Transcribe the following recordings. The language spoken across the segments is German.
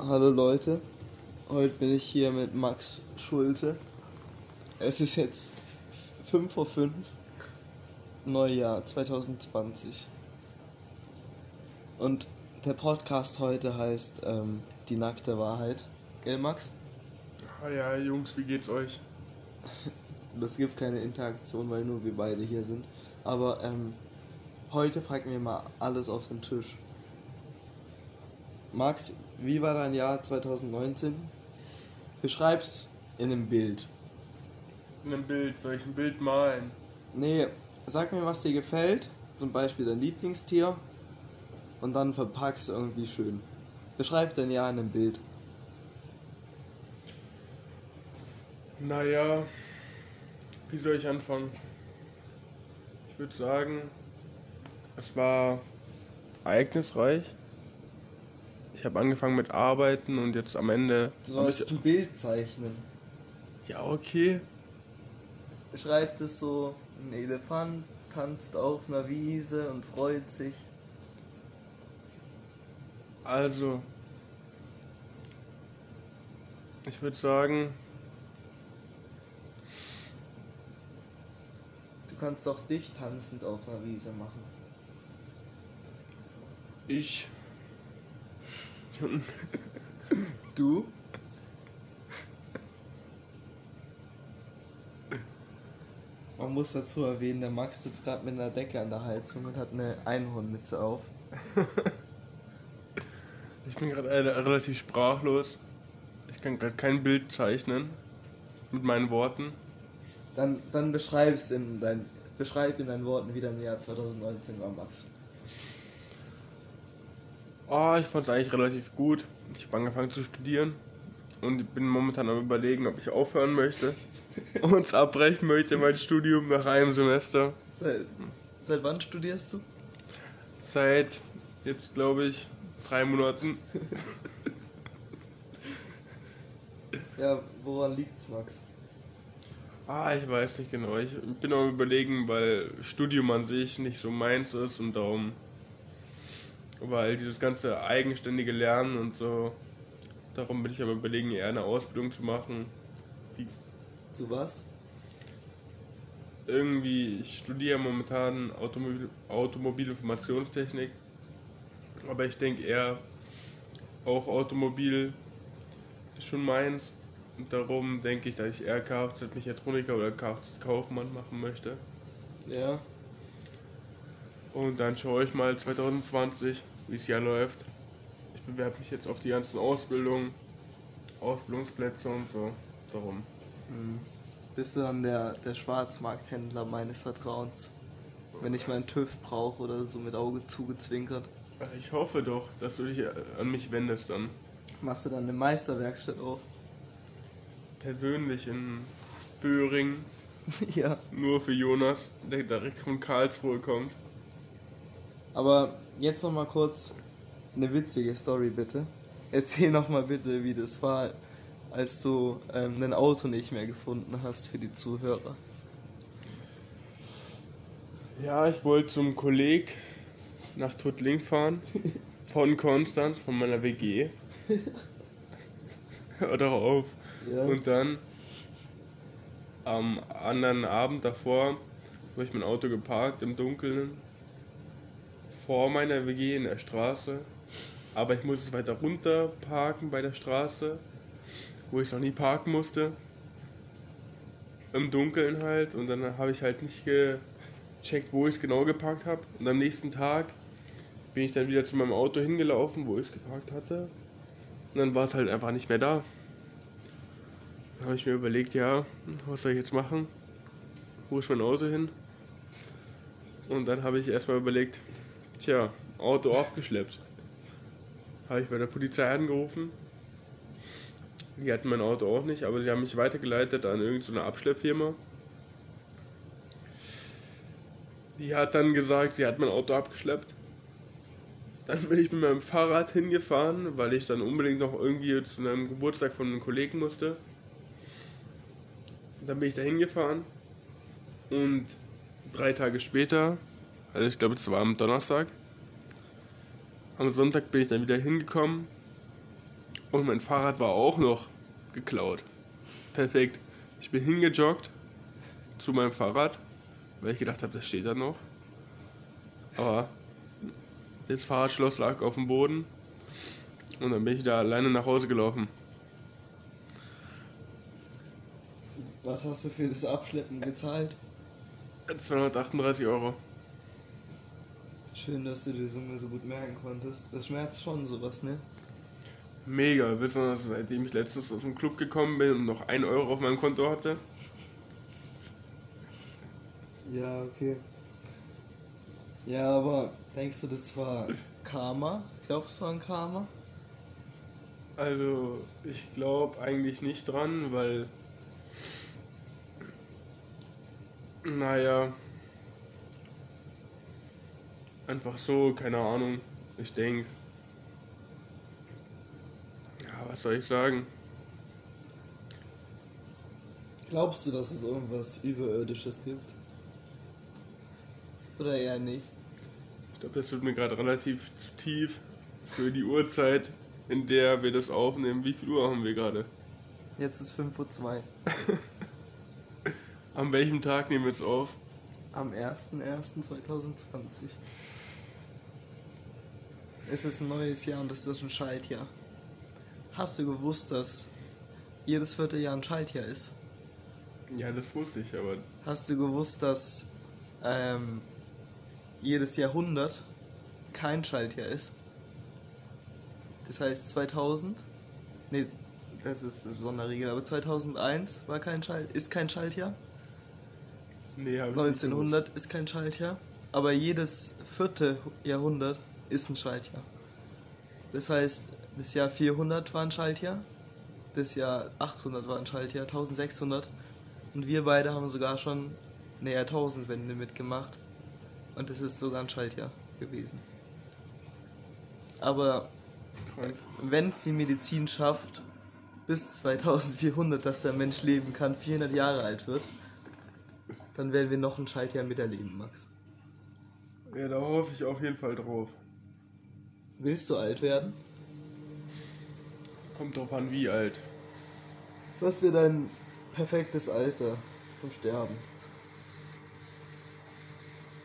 Hallo Leute, heute bin ich hier mit Max Schulte. Es ist jetzt 5 vor 5, Neujahr 2020. Und der Podcast heute heißt ähm, Die nackte Wahrheit. Gell, Max? Ah ja, Jungs, wie geht's euch? Es gibt keine Interaktion, weil nur wir beide hier sind. Aber ähm, heute packen wir mal alles auf den Tisch. Max, wie war dein Jahr 2019? Beschreib's in einem Bild. In einem Bild, soll ich ein Bild malen? Nee, sag mir, was dir gefällt. Zum Beispiel dein Lieblingstier. Und dann verpack's irgendwie schön. Beschreib dein Jahr in einem Bild. Naja, wie soll ich anfangen? Ich würde sagen, es war ereignisreich. Ich habe angefangen mit Arbeiten und jetzt am Ende. Du sollst ich, ein Bild zeichnen. ja, okay. Beschreib es so, ein Elefant tanzt auf einer Wiese und freut sich. Also, ich würde sagen, Du kannst auch dich tanzend auf einer Wiese machen. ich. Du? Man muss dazu erwähnen, der Max sitzt gerade mit einer Decke an der Heizung und hat eine Einhornmütze auf. Ich bin gerade relativ sprachlos. Ich kann gerade kein Bild zeichnen mit meinen Worten. Dann, dann beschreib's in dein, beschreib in deinen Worten, wie dein Jahr 2019 war, Max. Oh, ich fand es eigentlich relativ gut. Ich habe angefangen zu studieren und ich bin momentan am überlegen, ob ich aufhören möchte und abbrechen möchte mein Studium nach einem Semester. Seit, seit wann studierst du? Seit jetzt glaube ich drei Monaten. Ja, woran liegt's, Max? Ah, ich weiß nicht genau. Ich bin am überlegen, weil Studium an sich nicht so meins ist und darum, weil dieses ganze eigenständige Lernen und so, darum bin ich am überlegen, eher eine Ausbildung zu machen. Die Zu was? irgendwie, ich studiere momentan Automobil, Automobilinformationstechnik, aber ich denke eher auch Automobil ist schon meins. Und darum denke ich, dass ich eher Kfz-Mechatroniker oder Kfz-Kaufmann machen möchte. Ja. Und dann schaue ich mal 2020, wie es Jahr läuft. Ich bewerbe mich jetzt auf die ganzen Ausbildungen, Ausbildungsplätze und so. Darum. Hm. Bist du dann der, der Schwarzmarkthändler meines Vertrauens? Wenn ich meinen TÜV brauche oder so mit Auge zugezwinkert. Ich hoffe doch, dass du dich an mich wendest dann. Machst du dann eine Meisterwerkstatt auf? Persönlich in Böhring, ja. nur für Jonas, der direkt von Karlsruhe kommt. Aber jetzt noch mal kurz eine witzige Story bitte. Erzähl noch mal bitte, wie das war, als du ähm, ein Auto nicht mehr gefunden hast für die Zuhörer. Ja, ich wollte zum Kolleg nach Tuttling fahren. Von Konstanz, von meiner WG. Hör doch auf. Ja. Und dann am anderen Abend davor habe ich mein Auto geparkt im Dunkeln vor meiner WG in der Straße. Aber ich muss es weiter runter parken bei der Straße, wo ich noch nie parken musste. Im Dunkeln halt. Und dann habe ich halt nicht gecheckt, wo ich es genau geparkt habe. Und am nächsten Tag bin ich dann wieder zu meinem Auto hingelaufen, wo ich es geparkt hatte. Und dann war es halt einfach nicht mehr da. Dann habe ich mir überlegt, ja, was soll ich jetzt machen? Wo ist mein Auto hin? Und dann habe ich erstmal überlegt, tja, Auto abgeschleppt. Habe ich bei der Polizei angerufen. Die hatten mein Auto auch nicht, aber sie haben mich weitergeleitet an irgendeine Abschleppfirma. Die hat dann gesagt, sie hat mein Auto abgeschleppt. Dann bin ich mit meinem Fahrrad hingefahren, weil ich dann unbedingt noch irgendwie zu einem Geburtstag von einem Kollegen musste. Dann bin ich da hingefahren und drei Tage später, also ich glaube, es war am Donnerstag, am Sonntag bin ich dann wieder hingekommen Und mein Fahrrad war auch noch geklaut. Perfekt. Ich bin hingejoggt zu meinem Fahrrad, weil ich gedacht habe, das steht da noch. Aber das Fahrradschloss lag auf dem Boden und dann bin ich da alleine nach Hause gelaufen. Was hast du für das Abschleppen gezahlt? 238 Euro. Schön, dass du die Summe so gut merken konntest. Das schmerzt schon sowas, ne? Mega, besonders seitdem ich letztens aus dem Club gekommen bin und noch 1 Euro auf meinem Konto hatte. Ja, okay. Ja, aber denkst du, das war Karma? Glaubst du an Karma? Also, ich glaube eigentlich nicht dran, weil. Naja. Einfach so, keine Ahnung. Ich denke. Ja, was soll ich sagen? Glaubst du, dass es irgendwas Überirdisches gibt? Oder eher nicht? Ich glaube, das wird mir gerade relativ zu tief für die Uhrzeit, in der wir das aufnehmen. Wie viel Uhr haben wir gerade? Jetzt ist 5.02 Uhr. An welchem Tag nehmen wir es auf? Am 01.01.2020. Es ist ein neues Jahr und es ist ein Schaltjahr. Hast du gewusst, dass jedes vierte Jahr ein Schaltjahr ist? Ja, das wusste ich, aber Hast du gewusst, dass ähm, jedes Jahrhundert kein Schaltjahr ist? Das heißt 2000, nee, das ist eine Sonderregel, aber 2001 war kein Schalt, ist kein Schaltjahr. nee, habe ich nicht 1900 ist kein Schaltjahr, aber jedes vierte Jahrhundert ist ein Schaltjahr. Das heißt, das Jahr 400 war ein Schaltjahr, das Jahr 800 war ein Schaltjahr, 1600 und wir beide haben sogar schon eine Jahrtausendwende mitgemacht und das ist sogar ein Schaltjahr gewesen. Aber wenn es die Medizin schafft, bis 2400, dass der Mensch leben kann, 400 Jahre alt wird, dann werden wir noch ein Schaltjahr miterleben, Max. Ja, da hoffe ich auf jeden Fall drauf. Willst du alt werden? Kommt drauf an, wie alt. Was wäre dein perfektes Alter zum Sterben?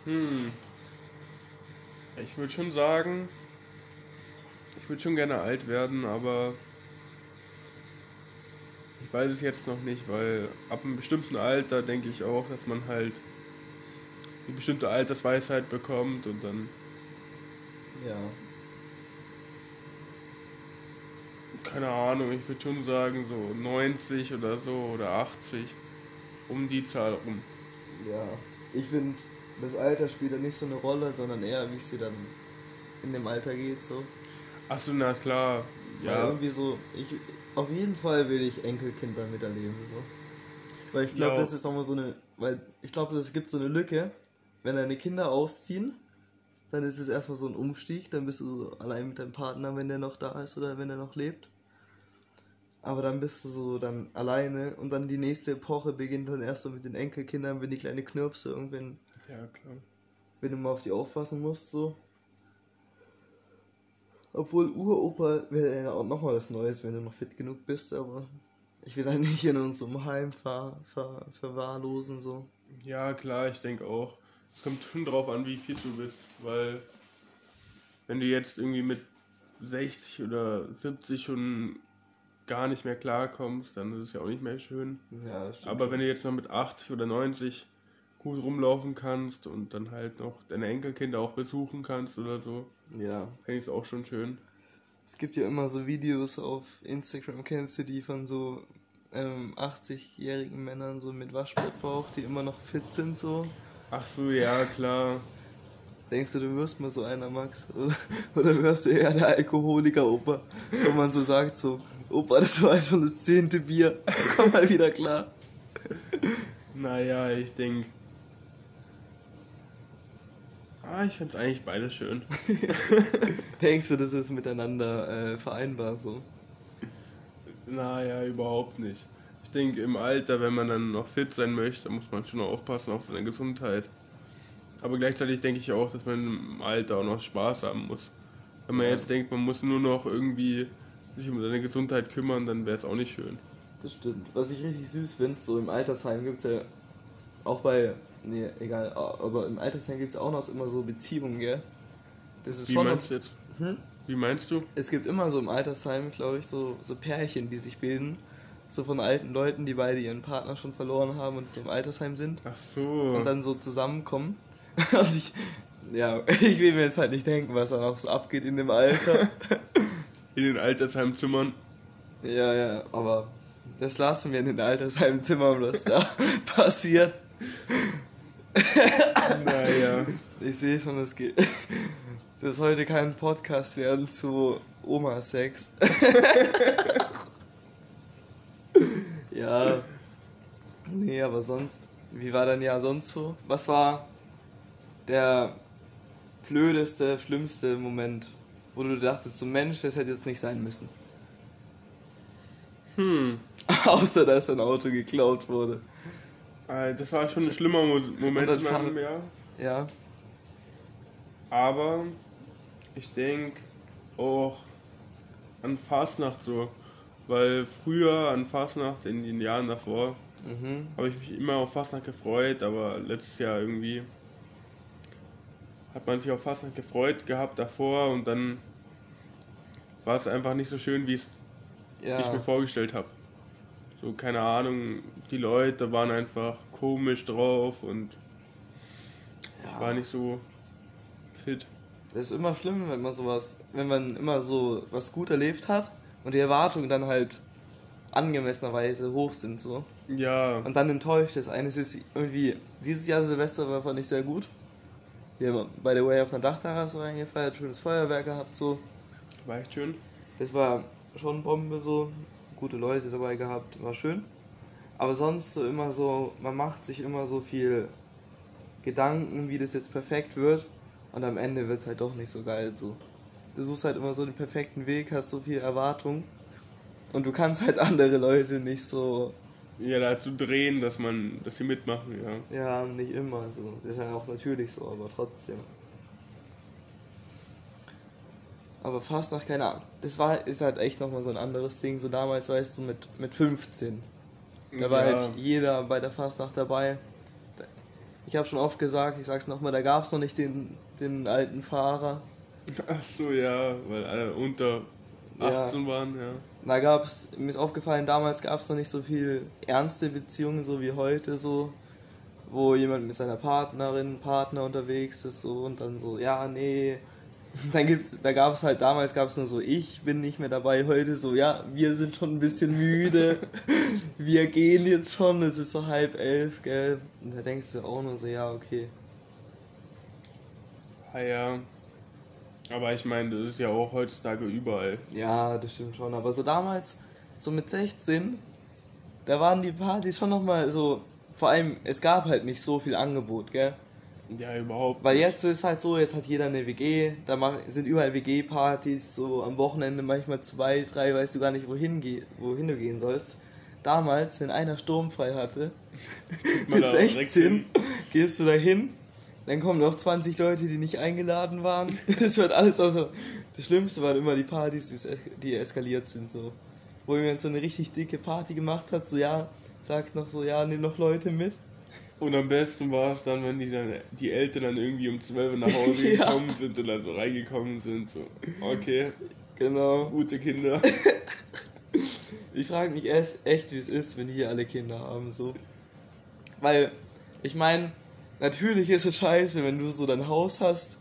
Hm. Ich würde schon sagen, ich würde schon gerne alt werden, aber ich weiß es jetzt noch nicht, weil ab einem bestimmten Alter denke ich auch, dass man halt eine bestimmte Altersweisheit bekommt und dann, Ja. Keine Ahnung, ich würde schon sagen so 90 oder so oder 80, um die Zahl rum. Ja. Ich finde, das Alter spielt da nicht so eine Rolle, sondern eher, wie es dir dann in dem Alter geht, so. Achso, na klar, Weil ja. irgendwie so, ich, auf jeden Fall will ich Enkelkinder miterleben, so. Weil ich glaube, das ist nochmal so eine, weil ich glaube, es gibt so eine Lücke, wenn deine Kinder ausziehen, dann ist es erstmal so ein Umstieg, dann bist du so allein mit deinem Partner, wenn der noch da ist oder wenn er noch lebt. Aber dann bist du so dann alleine und dann die nächste Epoche beginnt dann erst so mit den Enkelkindern, wenn die kleine Knirpse irgendwann, Ja, klar. wenn du mal auf die aufpassen musst, so. Obwohl Uropa wäre ja auch nochmal was Neues, wenn du noch fit genug bist, aber ich will da nicht in unserem Heim ver, ver, verwahrlosen, so. Ja, klar, ich denke auch. Es kommt schon drauf an, wie fit du bist, weil wenn du jetzt irgendwie mit 60 oder 70 schon gar nicht mehr klarkommst, dann ist es ja auch nicht mehr schön. Ja, das stimmt Aber wenn du jetzt noch mit 80 oder 90 gut rumlaufen kannst und dann halt noch deine Enkelkinder auch besuchen kannst oder so, Ja. fände ich es auch schon schön. Es gibt ja immer so Videos auf Instagram, kennst du die von so ähm, 80-jährigen Männern so mit Waschbrettbauch, die immer noch fit sind so. Ach so, ja, klar. Denkst du, du wirst mal so einer, Max? Oder, oder wirst du eher der Alkoholiker-Opa? Wo man so sagt so, Opa, das war schon das zehnte Bier. Komm mal wieder klar. Naja, ich denke. Ah, ich finde es eigentlich beides schön. Denkst du, das ist miteinander äh, vereinbar so? Naja, überhaupt nicht. Ich denke, im Alter, wenn man dann noch fit sein möchte, muss man schon aufpassen auf seine Gesundheit. Aber gleichzeitig denke ich auch, dass man im Alter auch noch Spaß haben muss. Wenn man Ja. jetzt denkt, man muss nur noch irgendwie sich um seine Gesundheit kümmern, dann wäre es auch nicht schön. Das stimmt. Was ich richtig süß finde, so im Altersheim gibt es ja auch bei, nee, egal, aber im Altersheim gibt es auch noch immer so Beziehungen, gell? Das ist Wie schon meinst du jetzt? Hm? Wie meinst du? Es gibt immer so im Altersheim, glaube ich, so, so Pärchen, die sich bilden. So von alten Leuten, die beide ihren Partner schon verloren haben und so im Altersheim sind. Ach so. Und dann so zusammenkommen. Also ich, ja, ich will mir jetzt halt nicht denken, was da noch so abgeht in dem Alter. In den Altersheimzimmern. Ja, ja, aber das lassen wir in den Altersheimzimmern, was da passiert. Naja. Ich sehe schon, es geht. Das sollte kein Podcast werden zu Oma-Sex. ja. Nee, aber sonst. Wie war dein Jahr sonst so? Was war der blödeste, schlimmste Moment, wo du dachtest, so Mensch, das hätte jetzt nicht sein müssen? Hm. Außer, dass dein Auto geklaut wurde. Äh, das war schon ein schlimmer Moment in meinem Jahr. Ja. Aber ich denke auch an Fastnacht so. Weil früher an Fastnacht in den Jahren davor mhm. habe ich mich immer auf Fastnacht gefreut, aber letztes Jahr irgendwie hat man sich auf Fastnacht gefreut gehabt davor und dann war es einfach nicht so schön, wie es ja. ich mir vorgestellt habe. So, keine Ahnung, die Leute waren einfach komisch drauf und ja. ich war nicht so fit. Das ist immer schlimm, wenn man sowas, wenn man immer so was gut erlebt hat und die Erwartungen dann halt angemessenerweise hoch sind so. Ja. Und dann enttäuscht es eines ist irgendwie, dieses Jahr Silvester war fand ich sehr gut. Wir haben bei der Way auf einer Dachterrasse reingefeiert, schönes Feuerwerk gehabt so. War echt schön. Das war schon Bombe so, gute Leute dabei gehabt, war schön. Aber sonst so immer so, man macht sich immer so viel Gedanken, wie das jetzt perfekt wird. Und am Ende wird es halt doch nicht so geil so. Du suchst halt immer so den perfekten Weg, hast so viel Erwartung. Und du kannst halt andere Leute nicht so. Ja, dazu drehen, dass man, dass sie mitmachen, ja. Ja, nicht immer so. Das ist ja auch natürlich so, aber trotzdem. Aber fast nach, keine Ahnung. Das war, ist halt echt nochmal so ein anderes Ding. So damals, weißt du, mit, mit 15. Da war ja. halt jeder bei der Fastnacht dabei. Ich habe schon oft gesagt, ich sag's nochmal, da gab es noch nicht den, den alten Fahrer. Ach so, ja, weil alle unter 18 ja. waren, ja. Da gab's, mir ist aufgefallen, damals gab es noch nicht so viel ernste Beziehungen, so wie heute, so, wo jemand mit seiner Partnerin, Partner unterwegs ist, so, und dann so, ja, nee, dann gibt's, da gab es halt damals gab es nur so, ich bin nicht mehr dabei, heute so, ja, wir sind schon ein bisschen müde, wir gehen jetzt schon, es ist so halb elf, gell? Und da denkst du auch nur so, ja, okay. Ah ja. Aber ich meine, das ist ja auch heutzutage überall. Ja, das stimmt schon. Aber so damals, so mit 16, da waren die Partys schon nochmal so, vor allem, es gab halt nicht so viel Angebot, gell? Ja, überhaupt. Weil jetzt ist halt so, jetzt hat jeder eine WG, da sind überall WG-Partys, so am Wochenende manchmal zwei, drei, weißt du gar nicht, wohin, wohin du gehen sollst. Damals, wenn einer sturmfrei hatte, mit 16, gehst du da hin, dann kommen noch 20 Leute, die nicht eingeladen waren. Es wird alles, also das Schlimmste waren immer die Partys, die eskaliert sind, so. Wo jemand so eine richtig dicke Party gemacht hat, so ja, sagt noch so, ja, nimm noch Leute mit. Und am besten war es dann, wenn die dann die Eltern dann irgendwie um 12 Uhr nach Hause ja. gekommen sind und dann so reingekommen sind. So, okay. Genau. Gute Kinder. ich frage mich erst echt, wie es ist, wenn hier alle Kinder haben. So. Weil, ich meine, natürlich ist es scheiße, wenn du so dein Haus hast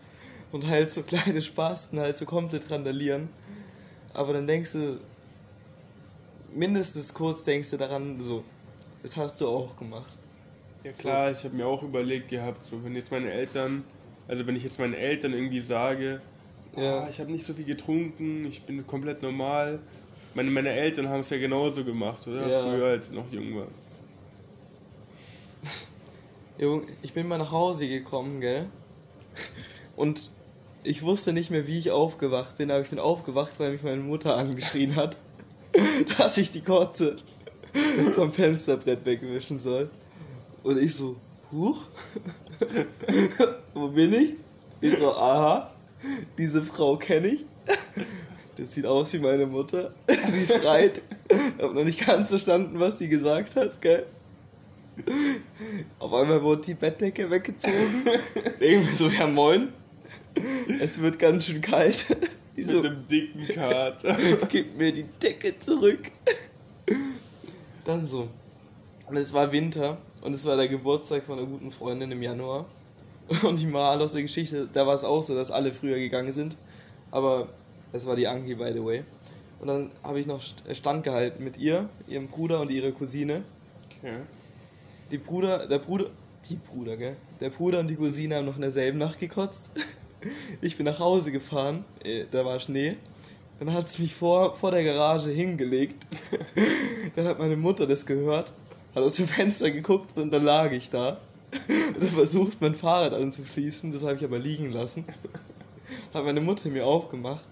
und halt so kleine Spasten halt so komplett randalieren. Aber dann denkst du, mindestens kurz denkst du daran, so, das hast du auch gemacht. Ja klar, so. ich habe mir auch überlegt gehabt, so wenn jetzt meine Eltern, also wenn ich jetzt meinen Eltern irgendwie sage, ja. Oh, ich habe nicht so viel getrunken, ich bin komplett normal. Meine, meine Eltern haben es ja genauso gemacht, oder? Ja. Früher, als ich noch jung war. Ich bin mal nach Hause gekommen, gell? Und ich wusste nicht mehr, wie ich aufgewacht bin, aber ich bin aufgewacht, weil mich meine Mutter angeschrien hat, dass ich die Kotze vom Fensterbrett wegwischen soll. Und ich so, huch, wo bin ich? Ich so, aha, diese Frau kenne ich. Das sieht aus wie meine Mutter. Sie schreit. Ich hab noch nicht ganz verstanden, was sie gesagt hat, gell? Auf einmal wurde die Bettdecke weggezogen. Irgendwie so, ja moin. Es wird ganz schön kalt. Die so, Mit einem dicken Kater. gib mir die Decke zurück. Dann so. Und es war Winter und es war der Geburtstag von einer guten Freundin im Januar. Und die Moral aus der Geschichte, da war es auch so, dass alle früher gegangen sind. Aber das war die Angie, by the way. Und dann habe ich noch St- Stand gehalten mit ihr, ihrem Bruder und ihrer Cousine. Okay. Die Bruder, der Bruder, die Bruder, gell? Der Bruder und die Cousine haben noch in derselben Nacht gekotzt. Ich bin nach Hause gefahren, äh, da war Schnee. Dann hat sie mich vor, vor der Garage hingelegt. Dann hat meine Mutter das gehört, hat aus dem Fenster geguckt und dann lag ich da. Und dann versucht, mein Fahrrad anzuschließen, das habe ich aber liegen lassen. Hat meine Mutter mir aufgemacht.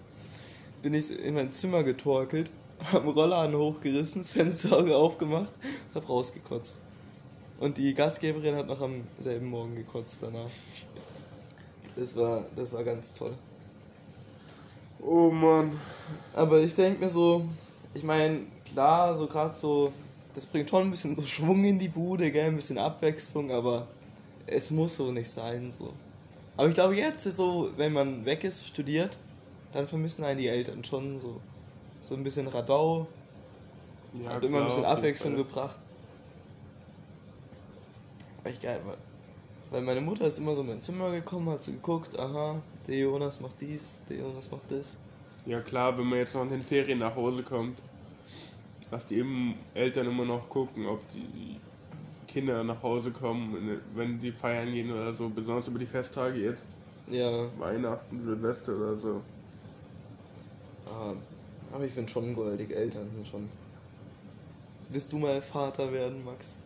Bin ich in mein Zimmer getorkelt, hab den Rollladen hochgerissen, das Fenster aufgemacht, hab rausgekotzt. Und die Gastgeberin hat noch am selben Morgen gekotzt danach. Das war, das war ganz toll. Oh Mann. Aber ich denke mir so, ich meine, klar, so gerade so, das bringt schon ein bisschen so Schwung in die Bude, gell, ein bisschen Abwechslung, aber es muss so nicht sein, so. Aber ich glaube, jetzt ist so, wenn man weg ist, studiert, dann vermissen einen die Eltern schon so. So ein bisschen Radau, Ja, hat immer ein klar, bisschen Abwechslung gebracht. War echt geil, weil, weil meine Mutter ist immer so in mein Zimmer gekommen, hat so geguckt, aha, der Jonas macht dies, der Jonas macht das. Ja klar, wenn man jetzt noch in den Ferien nach Hause kommt, dass die eben Eltern immer noch gucken, ob die Kinder nach Hause kommen, wenn die feiern gehen oder so, besonders über die Festtage jetzt, Ja, Weihnachten, Silvester oder so. ah, aber ich finde schon goldig, Eltern sind schon. Willst du mal Vater werden, Max?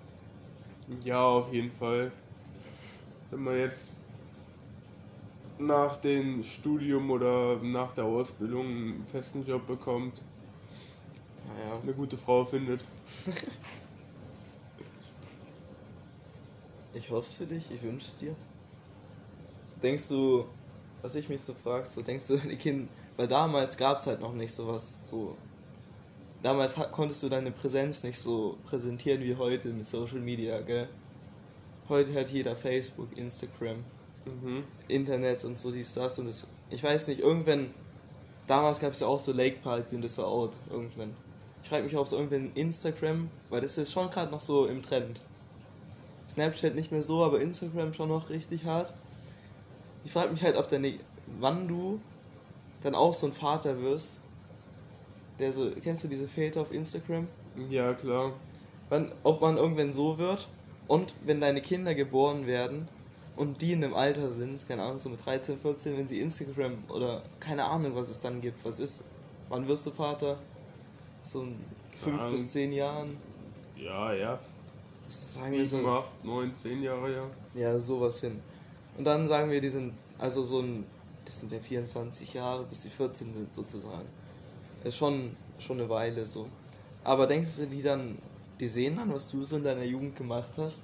Ja, auf jeden Fall. Wenn man jetzt nach dem Studium oder nach der Ausbildung einen festen Job bekommt, Naja, eine gute Frau findet. ich hoffe es für dich, ich wünsche es dir. Denkst du, was ich mich so frage, so denkst du, deine Kinder, weil damals gab es halt noch nicht sowas, so. Damals konntest du deine Präsenz nicht so präsentieren wie heute mit Social Media, gell? Heute hat jeder Facebook, Instagram, Mhm. Internet und so dies, das und das. Ich weiß nicht, irgendwann, damals gab es ja auch so Lake Party und das war out, irgendwann. Ich frage mich, ob es irgendwann Instagram, weil das ist schon gerade noch so im Trend. Snapchat nicht mehr so, aber Instagram schon noch richtig hart. Ich frage mich halt, ob deine, wann du dann auch so ein Vater wirst, der so, kennst du diese Väter auf Instagram? Ja, klar. Wann, ob man irgendwann so wird und wenn deine Kinder geboren werden und die in einem Alter sind, keine Ahnung, so mit 13, 14, wenn sie Instagram oder keine Ahnung, was es dann gibt, was ist, wann wirst du Vater? So in 5 Ahnung. bis 10 Jahren? Ja, ja. Sagen wir 7, so, 8, 9, 10 Jahre, ja. ja, sowas hin. Und dann sagen wir, die sind, also so ein, das sind ja 24 Jahre, bis sie 14 sind sozusagen. Ist schon, schon eine Weile so. Aber denkst du, die dann, die sehen dann, was du so in deiner Jugend gemacht hast?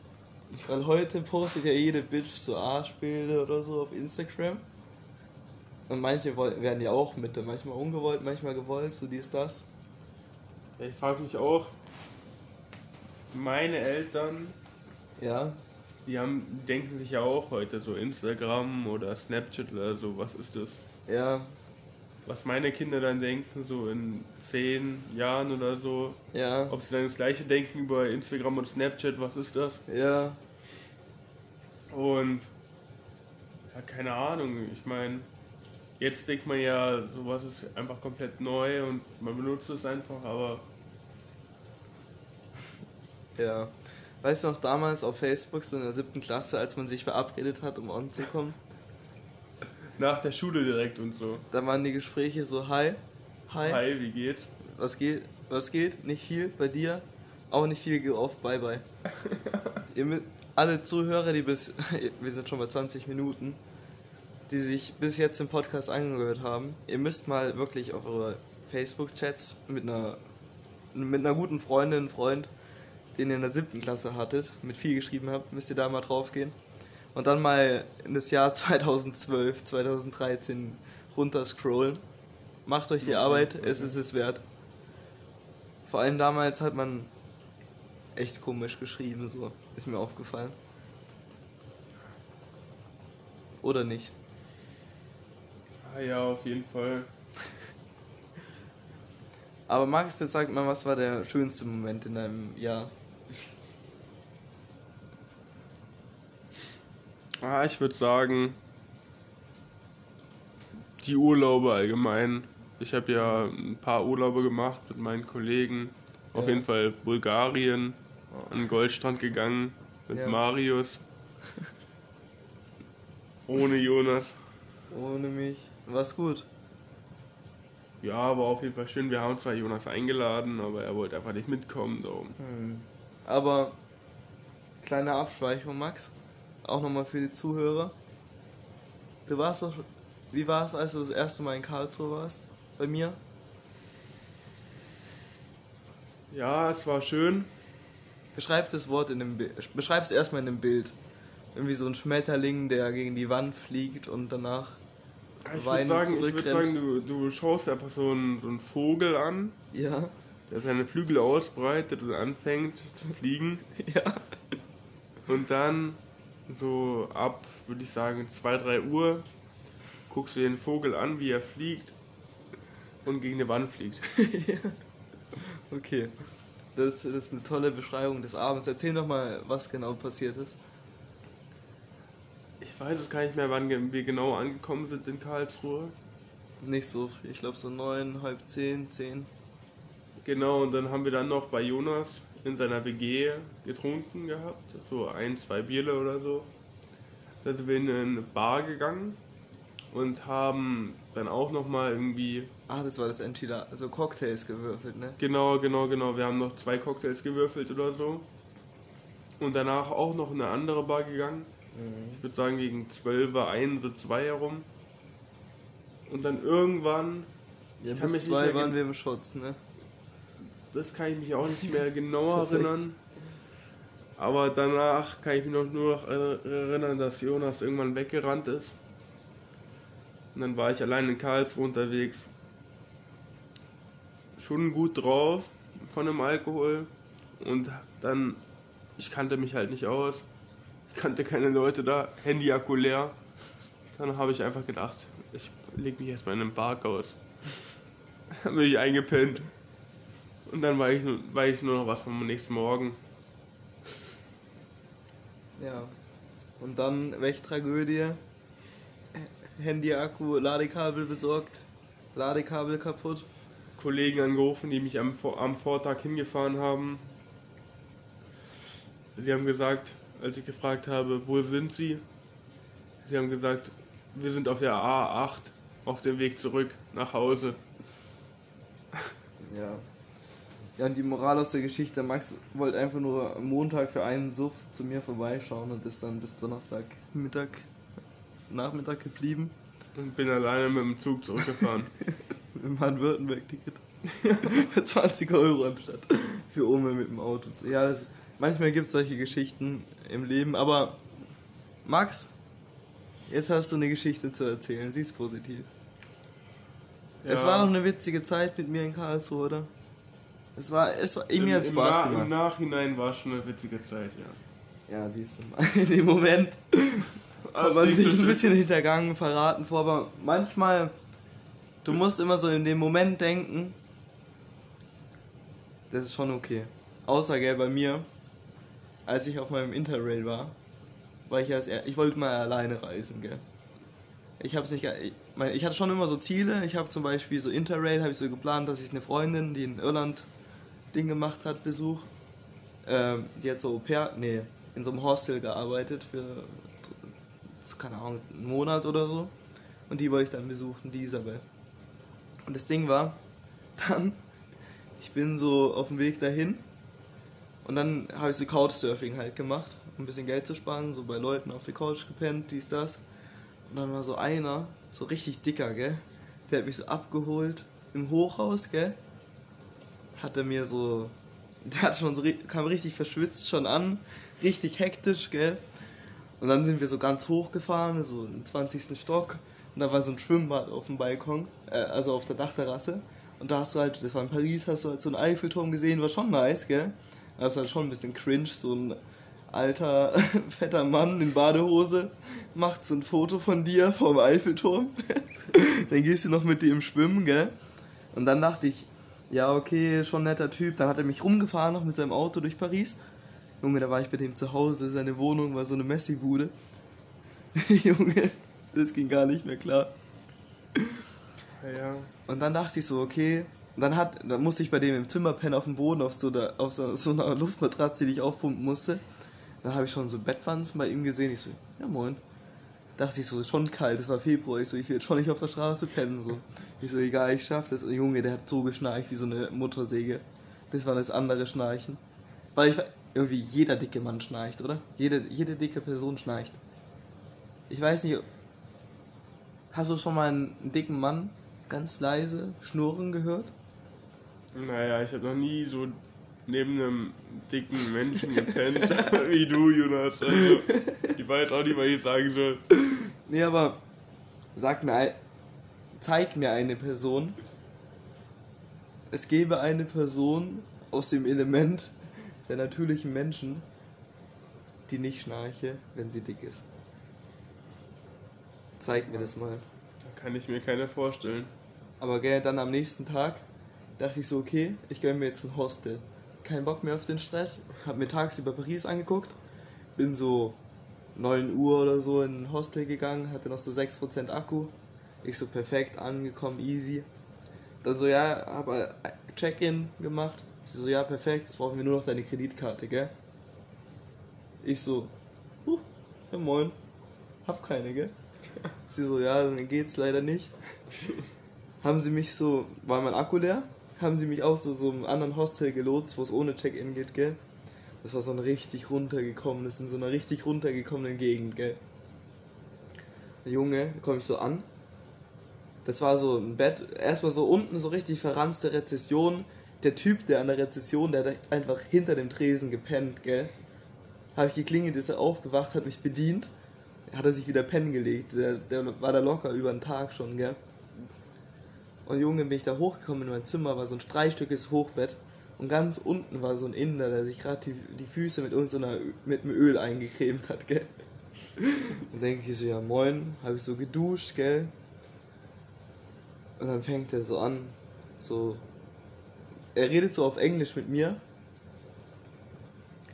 Weil heute postet ja jede Bitch so Arschbilder oder so auf Instagram. Und manche werden ja auch mit, manchmal ungewollt, manchmal gewollt, so dies, das. Ich frage mich auch, meine Eltern, Ja, die haben, die denken sich ja auch heute so Instagram oder Snapchat oder so, was ist das? ja, Was meine Kinder dann denken, so in 10 Jahren oder so, ja, ob sie dann das gleiche denken über Instagram und Snapchat, was ist das? ja, Und ja, keine Ahnung, ich meine, jetzt denkt man ja, sowas ist einfach komplett neu und man benutzt es einfach, aber ja. Weißt du noch damals auf Facebook, so in der siebten Klasse, als man sich verabredet hat, um on zu kommen? Nach der Schule direkt und so. Da waren die Gespräche so, hi, hi, Hi, wie geht's? was geht, was geht, nicht viel bei dir, auch nicht viel, geh auf, bye bye. Ihr mü- alle Zuhörer, die bis, wir sind schon bei 20 Minuten, die sich bis jetzt im Podcast angehört haben, ihr müsst mal wirklich auf eure Facebook-Chats mit einer, mit einer guten Freundin, Freund, den ihr in der siebten Klasse hattet, mit viel geschrieben habt, müsst ihr da mal drauf gehen. Und dann mal in das Jahr 2012, 2013 runterscrollen. Macht euch die Arbeit, es ist es wert. Vor allem damals hat man echt komisch geschrieben, so ist mir aufgefallen. Oder nicht? Ah ja, auf jeden Fall. Aber Max, jetzt sag mal, was war der schönste Moment in deinem Jahr? Ah, ich würde sagen, die Urlaube allgemein. Ich habe ja ein paar Urlaube gemacht mit meinen Kollegen. Auf Ja. jeden Fall Bulgarien, an den Goldstrand gegangen mit Ja. Marius. Ohne Jonas. Ohne mich. War's gut. Ja, aber auf jeden Fall schön. Wir haben zwar Jonas eingeladen, aber er wollte einfach nicht mitkommen. Darum. Hm. Aber kleine Abschweichung, Max. Auch nochmal für die Zuhörer. Du warst doch. Wie war es, als du das erste Mal in Karlsruhe warst? Bei mir? Ja, es war schön. Beschreib das Wort in dem Bild. Beschreib es erstmal in dem Bild. Irgendwie so ein Schmetterling, der gegen die Wand fliegt und danach. Ich würde sagen, ich würd sagen du, du schaust einfach so einen, so einen Vogel an, Ja. der seine Flügel ausbreitet und anfängt zu fliegen. Ja. Und dann so ab, würde ich sagen, 2, 3 Uhr guckst du den Vogel an, wie er fliegt und gegen die Wand fliegt. Okay. Das, das ist eine tolle Beschreibung des Abends. Erzähl doch mal, was genau passiert ist. Ich weiß es gar nicht mehr, wann wir genau angekommen sind in Karlsruhe. Nicht so. Ich glaube so neun, halb zehn, zehn. Genau, und dann haben wir dann noch bei Jonas in seiner WG getrunken gehabt, so ein, zwei Bierle oder so. Dann sind wir in eine Bar gegangen und haben dann auch nochmal irgendwie, Ah, das war das Enchila, also Cocktails gewürfelt, ne? genau, genau, genau, wir haben noch zwei Cocktails gewürfelt oder so. Und danach auch noch in eine andere Bar gegangen. Ich würde sagen gegen 12, 1, so 2 herum. Und dann irgendwann, Ja, Ich kann bis mich nicht zwei mehr waren gen- wir im Schutz, ne? Das kann ich mich auch nicht mehr genau erinnern. Aber danach kann ich mich noch nur noch er- erinnern, dass Jonas irgendwann weggerannt ist. Und dann war ich allein in Karlsruhe unterwegs. Schon gut drauf von dem Alkohol. Und dann, ich kannte mich halt nicht aus. Ich kannte keine Leute da. Handy-Akku leer. Dann habe ich einfach gedacht, ich leg mich erstmal in den Park aus. Dann bin ich eingepennt. Und dann weiß ich, nur- weiß ich nur noch was vom nächsten Morgen. Ja. Und dann, welche Tragödie? Handy-Akku, Ladekabel besorgt, Ladekabel kaputt. Kollegen angerufen, die mich am, am Vortag hingefahren haben. Sie haben gesagt, als ich gefragt habe, wo sind Sie? Sie haben gesagt, wir sind auf der A8 auf dem Weg zurück nach Hause. Ja. Ja, und die Moral aus der Geschichte, Max wollte einfach nur am Montag für einen Suff zu mir vorbeischauen und ist dann bis Donnerstag Mittag, Nachmittag geblieben. Und bin alleine mit dem Zug zurückgefahren. Mit dem Baden-Württemberg-Ticket. für 20 Euro anstatt für Ome mit dem Auto. Ja, das, manchmal gibt es solche Geschichten im Leben, aber Max, jetzt hast du eine Geschichte zu erzählen. Sie ist positiv. Es Ja. war noch eine witzige Zeit mit mir in Karlsruhe, oder? Es war, es war, mir hat Im, Spaß Na- Im gemacht. Nachhinein war es schon eine witzige Zeit, ja. Ja, siehst du mal. In dem Moment Also man sich ein bisschen hintergangen, verraten vor, aber manchmal, du musst immer so in dem Moment denken, das ist schon okay. Außer, gell, bei mir, als ich auf meinem Interrail war, war ich als er, ich wollte mal alleine reisen, gell. Ich hab's nicht, ich, mein, ich hatte schon immer so Ziele, ich habe zum Beispiel so Interrail, habe ich so geplant, dass ich eine Freundin, die in Irland Ding gemacht hat, Besuch, ähm, die hat so Au pair, nee, in so einem Hostel gearbeitet für, keine Ahnung, einen Monat oder so. Und die wollte ich dann besuchen, die Isabel. Und das Ding war, dann, ich bin so auf dem Weg dahin und dann habe ich so Couchsurfing halt gemacht, um ein bisschen Geld zu sparen, so bei Leuten auf der Couch gepennt, dies, das. Und dann war so einer, so richtig dicker, gell? Der hat mich so abgeholt im Hochhaus, gell? Hatte mir so, der hat schon so, kam richtig verschwitzt schon an, richtig hektisch, gell? Und dann sind wir so ganz hoch gefahren, so im 20. Stock. Und da war so ein Schwimmbad auf dem Balkon, äh, also auf der Dachterrasse. Und da hast du halt, das war in Paris, hast du halt so einen Eiffelturm gesehen, war schon nice, gell? Aber es war schon ein bisschen cringe, so ein alter, fetter Mann in Badehose macht so ein Foto von dir vom Eiffelturm. dann gehst du noch mit dem schwimmen, gell? Und dann dachte ich, ja, okay, schon netter Typ. Dann hat er mich rumgefahren noch mit seinem Auto durch Paris. Junge, da war ich bei dem zu Hause. Seine Wohnung war so eine Messi-Bude. Junge, das ging gar nicht mehr klar. Ja. Und dann dachte ich so, okay. Dann, hat, dann musste ich bei dem im Zimmer pennen auf dem Boden auf so, der, auf so, so einer Luftmatratze, die ich aufpumpen musste. Dann habe ich schon so Bettwanzen bei ihm gesehen. Ich so, ja moin. Dachte ich so, schon kalt, es war Februar. Ich so, ich will jetzt schon nicht auf der Straße pennen. So. Ich so, egal, ich schaff das. Und Junge, der hat so geschnarcht wie so eine Motorsäge. Das war das andere Schnarchen. Weil ich irgendwie jeder dicke Mann schnarcht, oder? Jede, jede dicke Person schnarcht. Ich weiß nicht, hast du schon mal einen dicken Mann ganz leise schnurren gehört? Naja, ich habe noch nie so neben einem dicken Menschen gepennt wie du, Jonas. Also, ich weiß auch nicht, was ich sagen soll. Nee, aber sag mir, zeig mir eine Person. Es gäbe eine Person aus dem Element der natürlichen Menschen, die nicht schnarche, wenn sie dick ist. Zeig mir das mal. Da kann ich mir keine vorstellen. Aber gell, dann am nächsten Tag dachte ich so, okay, ich gönne mir jetzt ein Hostel. Kein Bock mehr auf den Stress. Hab mir tagsüber Paris angeguckt. Bin so 9 Uhr oder so in ein Hostel gegangen, hatte noch so 6% Akku. Ich so perfekt angekommen, easy. Dann so, ja, habe Check-in gemacht. Sie so, ja, perfekt, jetzt brauchen wir nur noch deine Kreditkarte, gell? Ich so, huh, ja moin, hab keine, gell? Sie so, ja, dann geht's leider nicht. haben sie mich so, war mein Akku leer, haben sie mich auch so, so einem anderen Hostel gelotst, wo es ohne Check-in geht, gell? Das war so ein richtig runtergekommenes, in so einer richtig runtergekommenen Gegend, gell? Der Junge, komme ich so an. Das war so ein Bett, erstmal so unten so richtig verranzte Rezession. Der Typ, der an der Rezession, der hat einfach hinter dem Tresen gepennt, gell? Habe ich geklingelt, ist er aufgewacht, hat mich bedient. Hat er sich wieder pennen gelegt. Der, der war da locker über einen Tag schon, gell? Und Junge, bin ich da hochgekommen in mein Zimmer, war so ein dreistöckiges Hochbett. Und ganz unten war so ein Inder, der sich gerade die, die Füße mit irgendeiner Ö- mit dem Öl eingecremt hat, gell? Und denke ich so, ja moin, habe ich so geduscht, gell? Und dann fängt er so an, so. Er redet so auf Englisch mit mir.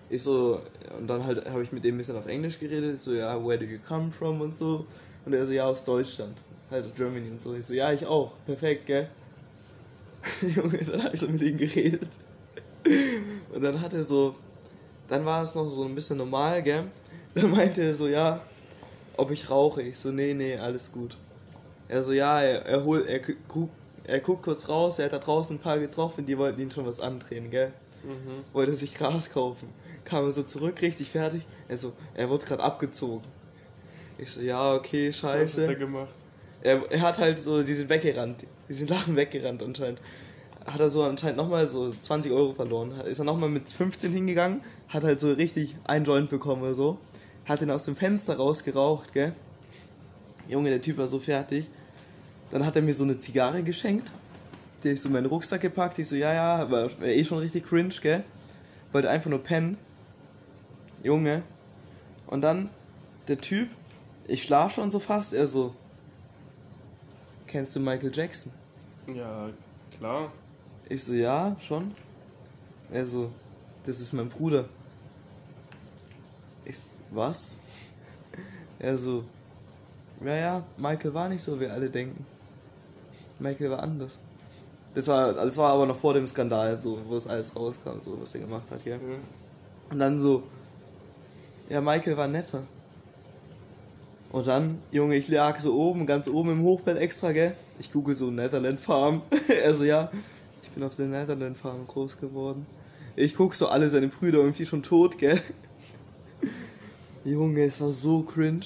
Ich so, und dann halt habe ich mit dem ein bisschen auf Englisch geredet. So, ja, where do you come from und so. Und er so, ja, aus Deutschland. Halt aus Germany und so. Ich so, ja, ich auch. Perfekt, gell? Junge, dann habe ich so mit ihm geredet. Und dann hat er so, dann war es noch so ein bisschen normal, gell? Dann meinte er so, ja, ob ich rauche. Ich so, nee, nee, alles gut. Er so, ja, er, er holt, er, er guckt kurz raus, er hat da draußen ein paar getroffen, die wollten ihn schon was andrehen, gell? Mhm. Wollte sich Gras kaufen. Kam er so zurück, richtig fertig. Er so, er wurde gerade abgezogen. Ich so, ja, okay, Was hat er scheiße. gemacht? Er, hat halt so, die sind weggerannt. Die sind Lachen weggerannt anscheinend. Hat er so anscheinend nochmal so 20 Euro verloren. Ist er nochmal mit 15 hingegangen, hat halt so richtig einen Joint bekommen oder so. Hat ihn aus dem Fenster rausgeraucht, gell? Junge, der Typ war so fertig. Dann hat er mir so eine Zigarre geschenkt. Die hab ich so in meinen Rucksack gepackt. Ich so, ja, ja, war eh schon richtig cringe, gell? Wollte einfach nur pennen. Junge. Und dann der Typ, ich schlaf schon so fast, er so, kennst du Michael Jackson? Ja, klar. Ich so, ja, schon. Er so, das ist mein Bruder. Ich so, was? Er so, ja, ja, Michael war nicht so, wie alle denken. Michael war anders. Das war, das war aber noch vor dem Skandal, so, wo es alles rauskam, so, was er gemacht hat? Ja. Und dann so, ja, Michael war netter. Und dann, Junge, ich lag so oben, ganz oben im Hochbett extra, gell? Ich google so Netherland Farm. er so, ja, ich bin auf der Netherland Farm groß geworden. Ich guck so alle seine Brüder irgendwie schon tot, gell? Junge, es war so cringe.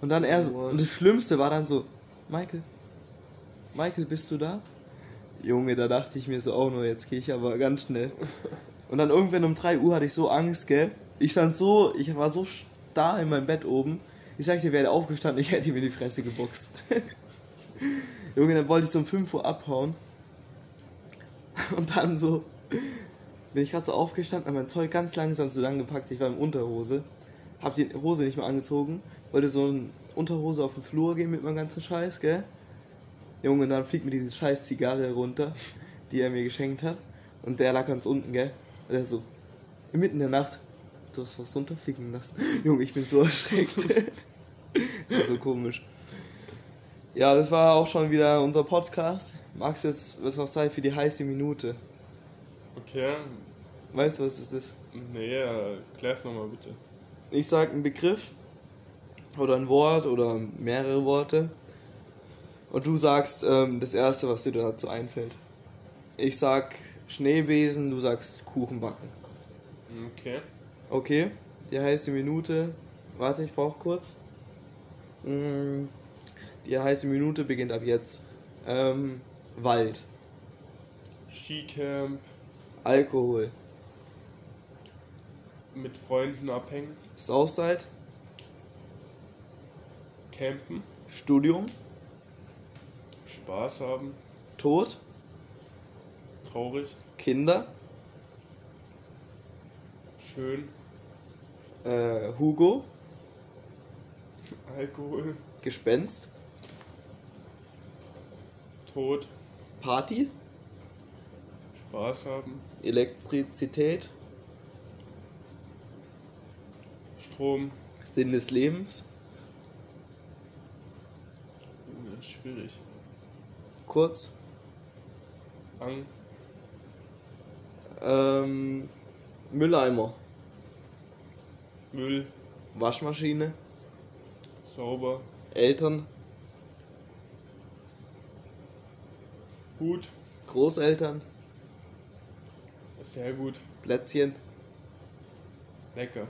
Und dann er so, und das Schlimmste war dann so, Michael, Michael, bist du da? Junge, da dachte ich mir so, oh no, jetzt gehe ich aber ganz schnell. Und dann irgendwann um 3 Uhr hatte ich so Angst, gell? Ich stand so, ich war so starr in meinem Bett oben. Ich sag dir, wäre aufgestanden, ich hätte ihm in die Fresse geboxt. Junge, dann wollte ich so um 5 Uhr abhauen. Und dann so bin ich gerade so aufgestanden, hab mein Zeug ganz langsam zusammengepackt. Ich war in Unterhose. Hab die Hose nicht mehr angezogen. Wollte so in Unterhose auf den Flur gehen mit meinem ganzen Scheiß, gell? Junge, und dann fliegt mir diese scheiß Zigarre runter, die er mir geschenkt hat. Und der lag ganz unten, gell? Und er so, mitten in der Nacht, du hast was runterfliegen lassen. Junge, ich bin so erschreckt. das ist so komisch. Ja, das war auch schon wieder unser Podcast. Max, jetzt wird es noch Zeit für die heiße Minute. Okay. Weißt du, was es ist? Nee, erklär's nochmal bitte. Ich sag einen Begriff oder ein Wort oder mehrere Worte und du sagst ähm, das erste, was dir dazu einfällt. Ich sag Schneebesen, du sagst Kuchenbacken. Okay. Okay, die heiße Minute. Warte, ich brauch kurz. Mm, Die heiße Minute beginnt ab jetzt. Ähm, Wald, Skicamp, Alkohol, mit Freunden abhängen, Southside, campen, Studium, Spaß haben, Tod, traurig, Kinder, schön, äh, Hugo, Alkohol, Gespenst, Tod, Party, Spaß haben, Elektrizität, Strom. Sinn des Lebens, ist schwierig. kurz, Ang, ähm, Mülleimer, Müll, Waschmaschine, sauber, Eltern, gut, Großeltern, sehr gut, Plätzchen. lecker.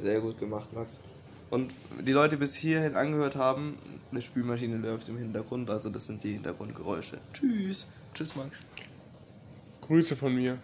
Sehr gut gemacht, Max. Und die Leute bis hierhin angehört haben, eine Spülmaschine läuft im Hintergrund, also das sind die Hintergrundgeräusche. Tschüss. Tschüss, Max. Grüße von mir.